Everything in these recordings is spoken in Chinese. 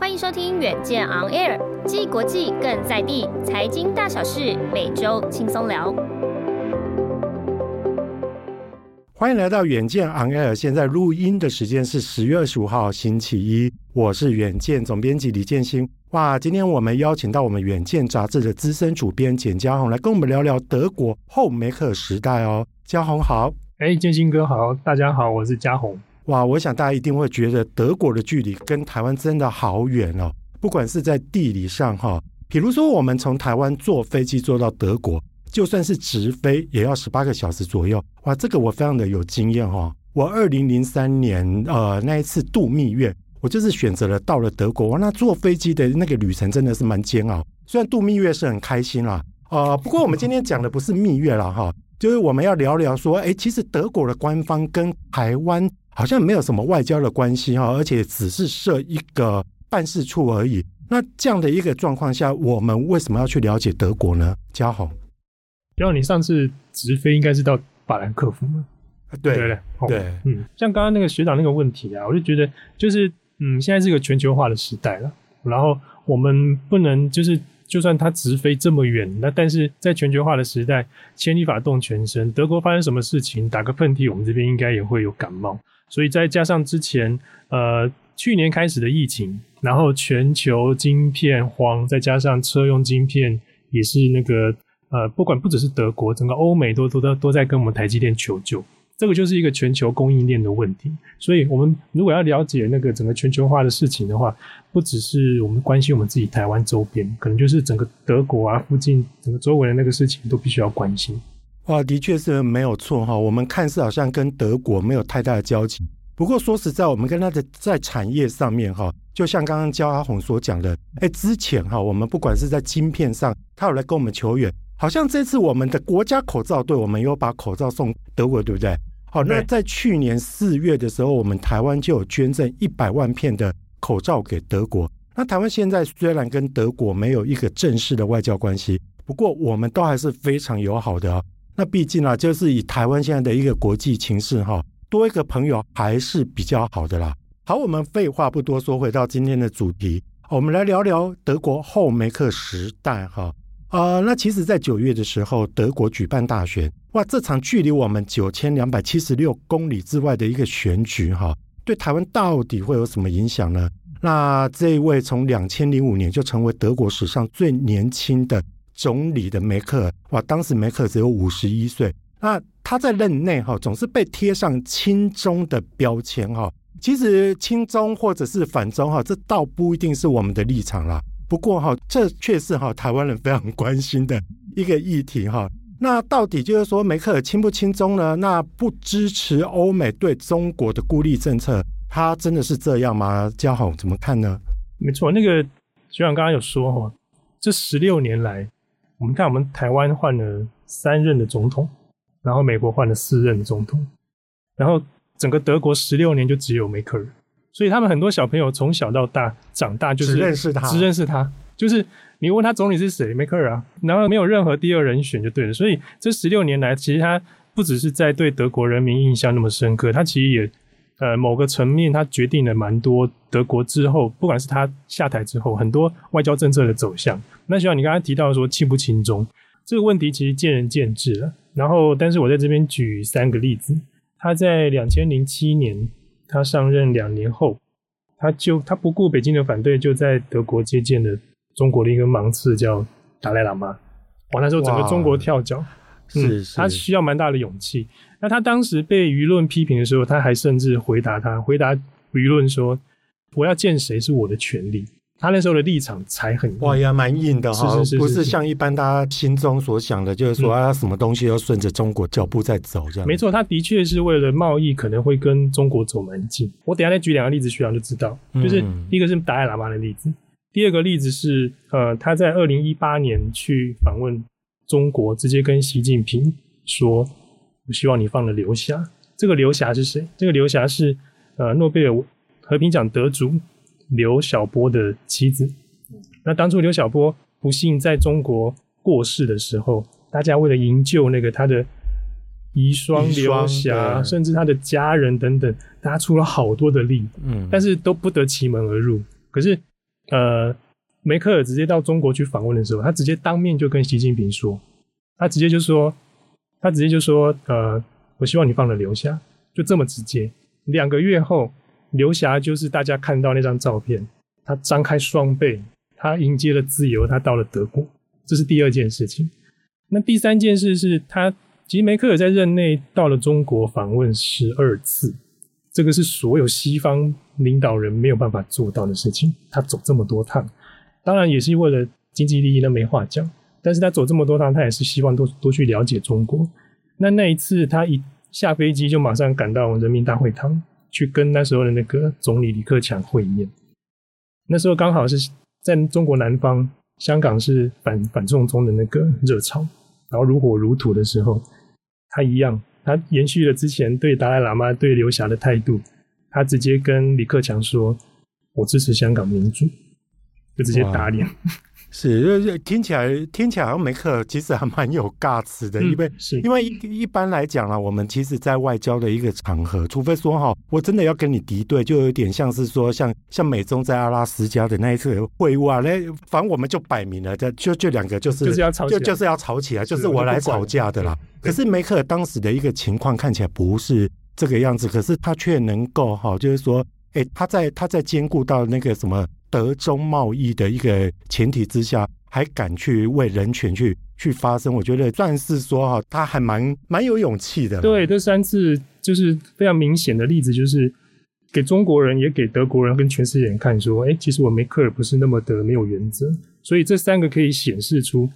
欢迎收听《远见 On Air》，既国际更在地，财经大小事，每周轻松聊。欢迎来到《远见 On Air》，现在录音的时间是十月二十五号星期一，我是远见总编辑李建新。哇，今天我们邀请到我们《远见》杂志的资深主编简嘉宏来跟我们聊聊德国后梅克尔时代哦。嘉宏好，哎，建新哥好，大家好，我是嘉宏。哇，我想大家一定会觉得德国的距离跟台湾真的好远哦，不管是在地理上哈，比如说我们从台湾坐飞机坐到德国，就算是直飞也要十八个小时左右。哇，这个我非常的有经验哈。我二零零三年呃那一次度蜜月，我就是选择了到了德国。那坐飞机的那个旅程真的是蛮煎熬。虽然度蜜月是很开心啦，呃，不过我们今天讲的不是蜜月啦哈，就是我们要聊聊说，哎，其实德国的官方跟台湾。好像没有什么外交的关系哈，而且只是设一个办事处而已。那这样的一个状况下，我们为什么要去了解德国呢？嘉宏，然后你上次直飞应该是到法兰克福吗？对对对，对，嗯，像刚刚那个学长那个问题啊，我就觉得就是嗯，现在是个全球化的时代了，然后我们不能就是。就算它直飞这么远，那但是在全球化的时代，牵一发动全身。德国发生什么事情，打个喷嚏，我们这边应该也会有感冒。所以再加上之前呃去年开始的疫情，然后全球晶片荒，再加上车用晶片也是那个呃，不管不只是德国，整个欧美都都都都在跟我们台积电求救。这个就是一个全球供应链的问题，所以我们如果要了解那个整个全球化的事情的话，不只是我们关心我们自己台湾周边，可能就是整个德国啊附近整个周围的那个事情都必须要关心。哇，的确是没有错哈。我们看似好像跟德国没有太大的交集，不过说实在，我们跟他的在产业上面哈，就像刚刚焦阿红所讲的，哎，之前哈，我们不管是在晶片上，他有来跟我们求援，好像这次我们的国家口罩队，我们又把口罩送德国，对不对？好，那在去年四月的时候，我们台湾就有捐赠一百万片的口罩给德国。那台湾现在虽然跟德国没有一个正式的外交关系，不过我们都还是非常友好的。那毕竟啊，就是以台湾现在的一个国际情势哈，多一个朋友还是比较好的啦。好，我们废话不多说，回到今天的主题，我们来聊聊德国后梅克时代哈。啊、那其实，在九月的时候，德国举办大选，哇，这场距离我们九千两百七十六公里之外的一个选举，哈，对台湾到底会有什么影响呢？那这一位从两千零五年就成为德国史上最年轻的总理的梅克尔，哇，当时梅克尔只有五十一岁，那他在任内哈，总是被贴上亲中的标签，哈，其实亲中或者是反中，哈，这倒不一定是我们的立场啦。不过哈，这却是哈台湾人非常关心的一个议题哈。那到底就是说梅克尔亲不亲中呢？那不支持欧美对中国的孤立政策，他真的是这样吗？嘉宏怎么看呢？没错，那个学长刚刚有说哈，这十六年来，我们看我们台湾换了三任的总统，然后美国换了四任的总统，然后整个德国十六年就只有梅克尔。所以他们很多小朋友从小到大长大就是只认识他，只认识他，就是你问他总理是谁，梅克尔啊，然后没有任何第二人选就对了。所以这十六年来，其实他不只是在对德国人民印象那么深刻，他其实也呃某个层面，它决定了蛮多德国之后，不管是他下台之后，很多外交政策的走向。那像你刚才提到说亲不亲中这个问题，其实见仁见智了。然后，但是我在这边举三个例子，他在两千零七年。他上任两年后，他就他不顾北京的反对，就在德国接见了中国的一个芒刺，叫达赖喇嘛。哇，那时候整个中国跳脚，是，他需要蛮大的勇气。那他当时被舆论批评的时候，他还甚至回答他回答舆论说：“我要见谁是我的权利。”他那时候的立场才很硬，哇呀，蛮硬的哈，是是是是是，不是像一般大家心中所想的，就是说啊，什么东西要顺着中国脚步在走这样。没错，他的确是为了贸易，可能会跟中国走蛮近。我等一下再举两个例子，学长就知道。就是第一个是达赖喇嘛的例子，第二个例子是呃，他在二零一八年去访问中国，直接跟习近平说：“我希望你放了刘霞。”这个刘霞是谁？这个刘霞是呃诺贝尔和平奖得主。刘晓波的妻子，那当初刘晓波不幸在中国过世的时候，大家为了营救那个他的遗孀刘霞，甚至他的家人等等，大家出了好多的力，嗯，但是都不得其门而入。可是呃，梅克尔直接到中国去访问的时候，他直接当面就跟习近平说，他直接就说，他直接就说，呃，我希望你放了刘霞，就这么直接。两个月后，刘霞就是大家看到那张照片，他张开双臂，他迎接了自由，他到了德国，这是第二件事情。那第三件事是他，其实梅克尔在任内到了中国访问十二次，这个是所有西方领导人没有办法做到的事情。他走这么多趟，当然也是为了经济利益，那没话讲。但是他走这么多趟，他也是希望多多去了解中国。那那一次，他一下飞机就马上赶到人民大会堂，去跟那时候的那个总理李克强会面。那时候刚好是在中国南方，香港是反反送中的那个热潮。然后如火如荼的时候，他一样，他延续了之前对达赖喇嘛、对刘霞的态度，他直接跟李克强说：“我支持香港民主。”就直接打脸。是，就是听起来听起来好像梅克尔其实还蛮有尬词的，因为是因为一一般来讲啊，我们其实，在外交的一个场合，除非说哈，我真的要跟你敌对，就有点像是说，像像美中在阿拉斯加的那一次会晤啊，那反正我们就摆明了，这就就两个就是就是要吵，就就是要吵起来，就是我来吵架的啦。可是梅克尔当时的一个情况看起来不是这个样子，可是他却能够哈，就是说，哎，他在他在兼顾到那个什么。德中贸易的一个前提之下，还敢去为人权去去发声，我觉得算是说哈，他还蛮蛮有勇气的。对，这三次就是非常明显的例子，就是给中国人也给德国人跟全世界人看，说，哎，其实我梅克尔不是那么的没有原则。所以这三个可以显示出，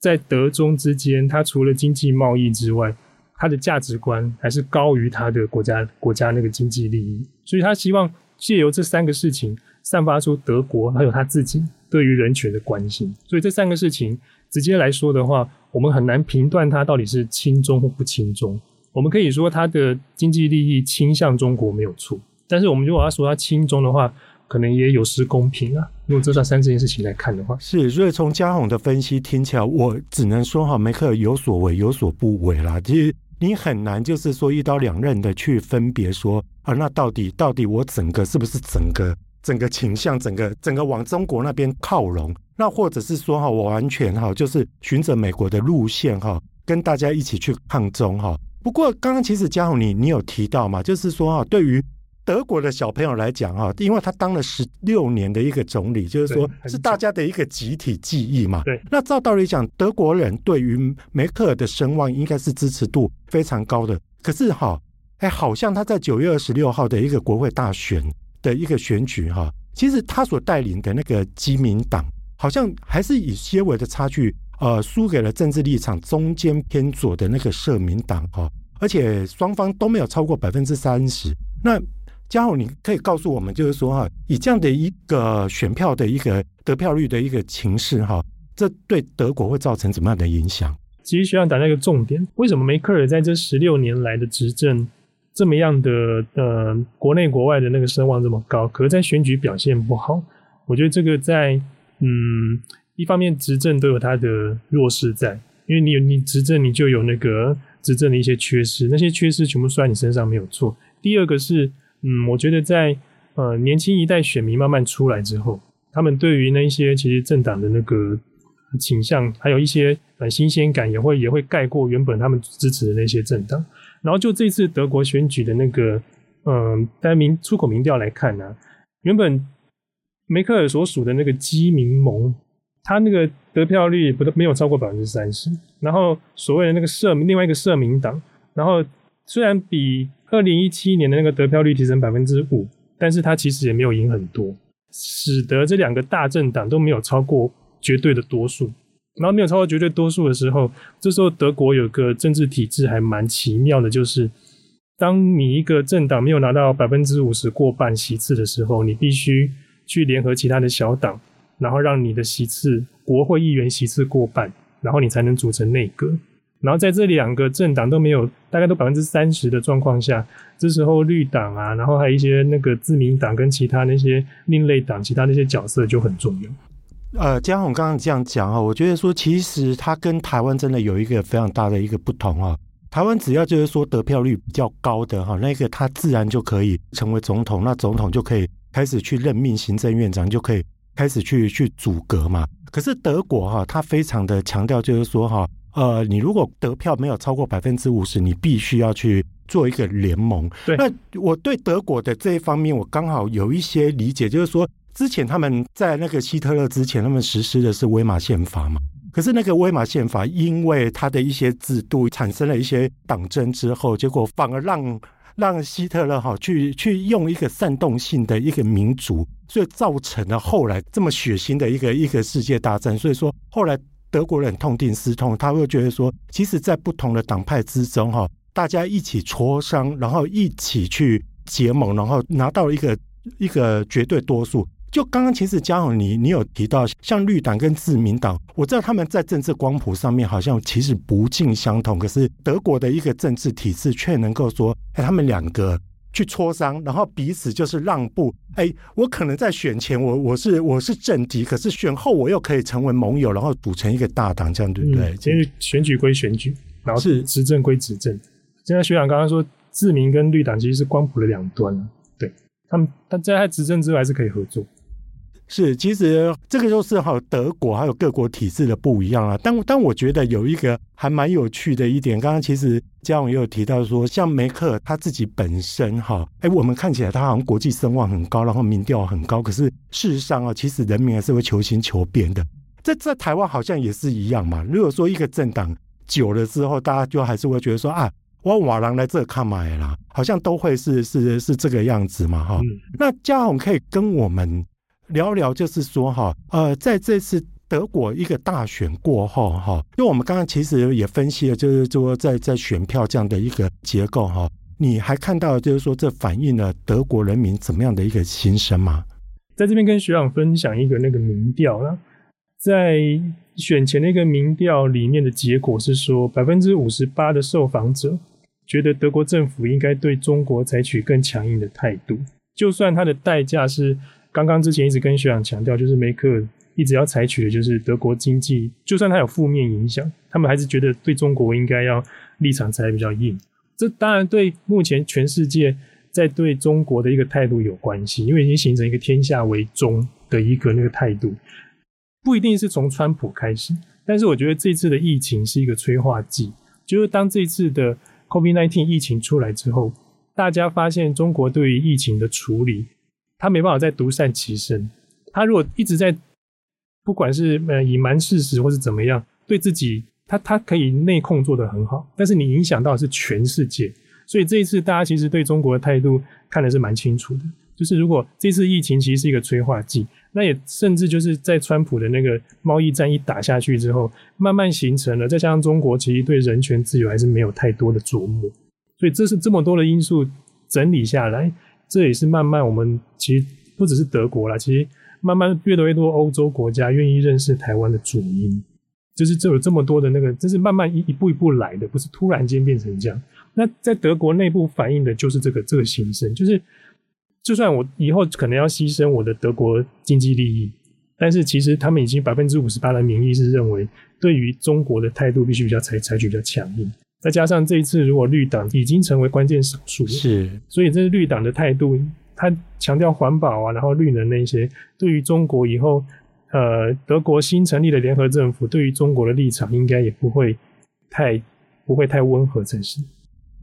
在德中之间，他除了经济贸易之外，他的价值观还是高于他的国家国家那个经济利益。所以他希望借由这三个事情。散发出德国还有他自己对于人权的关心，所以这三个事情直接来说的话，我们很难评断他到底是亲中或不亲中。我们可以说他的经济利益倾向中国没有错，但是我们如果要说他亲中的话，可能也有失公平啊。如果这三件事情来看的话，是，所以从嘉宏的分析听起来，我只能说哈，梅克有所为有所不为啦。其实你很难就是说一刀两刃的去分别说啊，那到底到底我整个是不是整个？整个倾向，整个整个往中国那边靠拢，那或者是说哈，我完全哈就是循着美国的路线哈，跟大家一起去抗中哈。不过刚刚其实嘉宏你你有提到嘛，就是说哈，对于德国的小朋友来讲哈，因为他当了十六年的一个总理，就是说是大家的一个集体记忆嘛。对，那照道理讲，德国人对于梅克尔的声望应该是支持度非常高的。可是哈，哎，好像他在九月二十六号的一个国会大选。的一个选举哈，其实他所带领的那个基民党，好像还是以些微的差距，呃，输给了政治立场中间偏左的那个社民党哈，而且双方都没有超过百分之三十。那嘉宏，你可以告诉我们，就是说哈，以这样的一个选票的一个得票率的一个情势哈，这对德国会造成怎么样的影响？其实需要讲一个重点，为什么梅克尔在这十六年来的执政？这么样的呃，国内国外的那个声望这么高，可是在选举表现不好。我觉得这个在嗯，一方面执政都有它的弱势在，因为你有你执政，你就有那个执政的一些缺失，那些缺失全部算你身上没有错。第二个是嗯，我觉得在呃年轻一代选民慢慢出来之后，他们对于那一些其实政党的那个倾向，还有一些呃新鲜感，也会也会盖过原本他们支持的那些政党。然后就这次德国选举的那个，嗯，单民出口民调来看呢、原本梅克尔所属的那个基民盟，他那个得票率不都没有超过百分之三十。然后所谓的那个社另外一个社民党，然后虽然比二零一七年的那个得票率提升百分之五，但是他其实也没有赢很多，使得这两个大政党都没有超过绝对的多数。然后没有超过绝对多数的时候，这时候德国有个政治体制还蛮奇妙的，就是当你一个政党没有拿到百分之五十过半席次的时候，你必须去联合其他的小党，然后让你的席次国会议员席次过半，然后你才能组成内阁。然后在这两个政党都没有大概都百分之三十的状况下，这时候绿党啊，然后还有一些那个自民党跟其他那些另类党，其他那些角色就很重要。呃，江宏刚刚这样讲啊，我觉得说其实他跟台湾真的有一个非常大的一个不同啊。台湾只要就是说得票率比较高的哈，那个他自然就可以成为总统，那总统就可以开始去任命行政院长，就可以开始去去阻隔嘛。可是德国哈，他非常的强调，就是说哈，呃，你如果得票没有超过百分之五十，你必须要去做一个联盟。对，那我对德国的这一方面，我刚好有一些理解，就是说，之前他们在那个希特勒之前，他们实施的是威玛宪法嘛。可是那个威玛宪法，因为它的一些制度产生了一些党争之后，结果反而让让希特勒哈去去用一个煽动性的一个民主，所以造成了后来这么血腥的一个一个世界大战。所以说后来德国人痛定思痛，他会觉得说，其实，在不同的党派之中哈，大家一起磋商，然后一起去结盟，然后拿到一个一个绝对多数。就刚刚其实嘉宏你你有提到像绿党跟自民党，我知道他们在政治光谱上面好像其实不尽相同，可是德国的一个政治体制却能够说，哎，他们两个去磋商，然后彼此就是让步，哎，我可能在选前我我是我是政敌，可是选后我又可以成为盟友，然后组成一个大党，这样对不对？其实选举归选举，然后是执政归执政。现在学长刚刚说自民跟绿党其实是光谱的两端，对他们，但在他执政之外还是可以合作。是，其实这个就是哈，德国还有各国体制的不一样啊。但但我觉得有一个还蛮有趣的一点，刚刚其实嘉宏也有提到说，像梅克尔他自己本身哈，哎，我们看起来他好像国际声望很高，然后民调很高，可是事实上啊，其实人民还是会求新求变的。在在台湾好像也是一样嘛。如果说一个政党久了之后，大家就还是会觉得说啊，我瓦郎来这看嘛啦，好像都会是是是这个样子嘛哈。嗯、那嘉宏可以跟我们。聊聊就是说哈，呃，在这次德国一个大选过后哈，因为我们刚刚其实也分析了，就是说在在选票这样的一个结构哈，你还看到就是说这反映了德国人民怎么样的一个心声吗？在这边跟学长分享一个那个民调啦，在选前的一个民调里面的结果是说，百分之五十八的受访者觉得德国政府应该对中国采取更强硬的态度，就算它的代价是。刚刚之前一直跟学长强调，就是梅克一直要采取的就是德国经济，就算它有负面影响，他们还是觉得对中国应该要立场才比较硬。这当然对目前全世界在对中国的一个态度有关系，因为已经形成一个天下为中的一个那个态度，不一定是从川普开始，但是我觉得这次的疫情是一个催化剂，就是当这次的 COVID-19 疫情出来之后，大家发现中国对于疫情的处理。他没办法再独善其身。他如果一直在，不管是呃隐瞒事实或是怎么样，对自己他他可以内控做得很好，但是你影响到的是全世界。所以这一次大家其实对中国的态度看的是蛮清楚的。就是如果这次疫情其实是一个催化剂，那也甚至就是在川普的那个贸易战一打下去之后，慢慢形成了。再加上中国其实对人权自由还是没有太多的琢磨，所以这是这么多的因素整理下来。这也是慢慢，我们其实不只是德国啦，其实慢慢越来越多欧洲国家愿意认识台湾的主因，就是这有这么多的那个，这是慢慢一一步一步来的，不是突然间变成这样。那在德国内部反映的就是这个这个心声，就是就算我以后可能要牺牲我的德国经济利益，但是其实他们已经百分之五十八的民意是认为，对于中国的态度必须比较采采取比较强硬。再加上这一次，如果绿党已经成为关键少数，是，所以这是绿党的态度，他强调环保啊，然后绿能那些，对于中国以后，呃，德国新成立的联合政府对于中国的立场，应该也不会太不会太温和才是。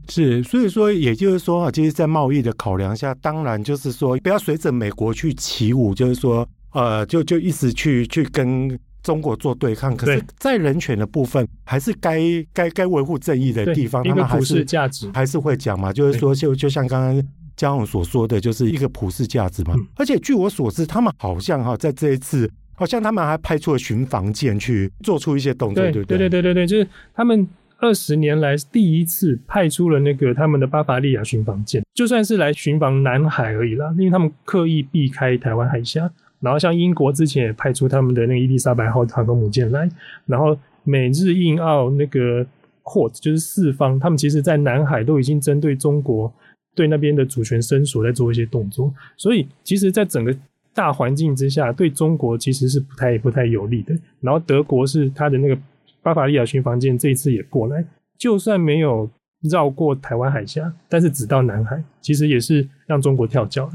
是，所以说，也就是说啊，其实，在贸易的考量下，当然就是说，不要随着美国去起舞，就是说，呃，就就一直去去跟。中国做对抗，可是，在人权的部分，还是该该该维护正义的地方，他们还是价值还是会讲嘛。就是说，就就像刚刚嘉勇所说的，就是一个普世价值嘛。而且据我所知，他们好像哈，在这一次，好像他们还派出了巡防舰去做出一些动作，对？对对对对对，就是他们二十年来第一次派出了那个他们的巴伐利亚巡防舰，就算是来巡防南海而已啦，因为他们刻意避开台湾海峡。然后像英国之前也派出他们的那个伊丽莎白号航空母舰来，然后美日印澳那个 QUAD 就是四方，他们其实在南海都已经针对中国对那边的主权伸索在做一些动作，所以其实，在整个大环境之下，对中国其实是不太不太有利的。然后德国是他的那个巴伐利亚巡防舰这一次也过来，就算没有绕过台湾海峡，但是只到南海，其实也是让中国跳脚了。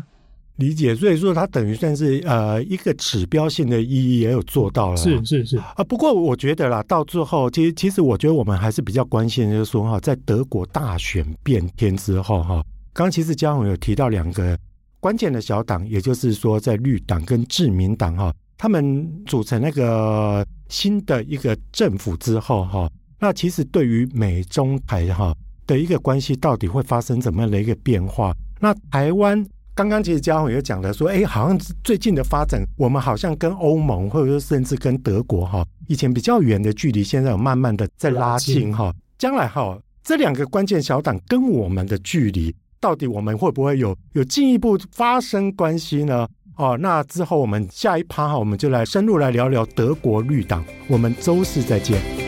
理解，所以说它等于算是呃一个指标性的意义也有做到了，是是是啊。不过我觉得啦，到最后其实其实我觉得我们还是比较关心，就是说哈，在德国大选变天之后哈，刚刚其实嘉宏有提到两个关键的小党，也就是说在绿党跟自民党哈，他们组成那个新的一个政府之后哈，那其实对于美中台哈的一个关系到底会发生怎么样的一个变化？那台湾。刚刚其实嘉宏也讲了说，哎，好像最近的发展，我们好像跟欧盟，或者说甚至跟德国哈，以前比较远的距离，现在有慢慢的在拉近哈。将来哈，这两个关键小党跟我们的距离，到底我们会不会有有进一步发生关系呢？哦，那之后我们下一趴哈，我们就来深入来聊聊德国绿党。我们周四再见。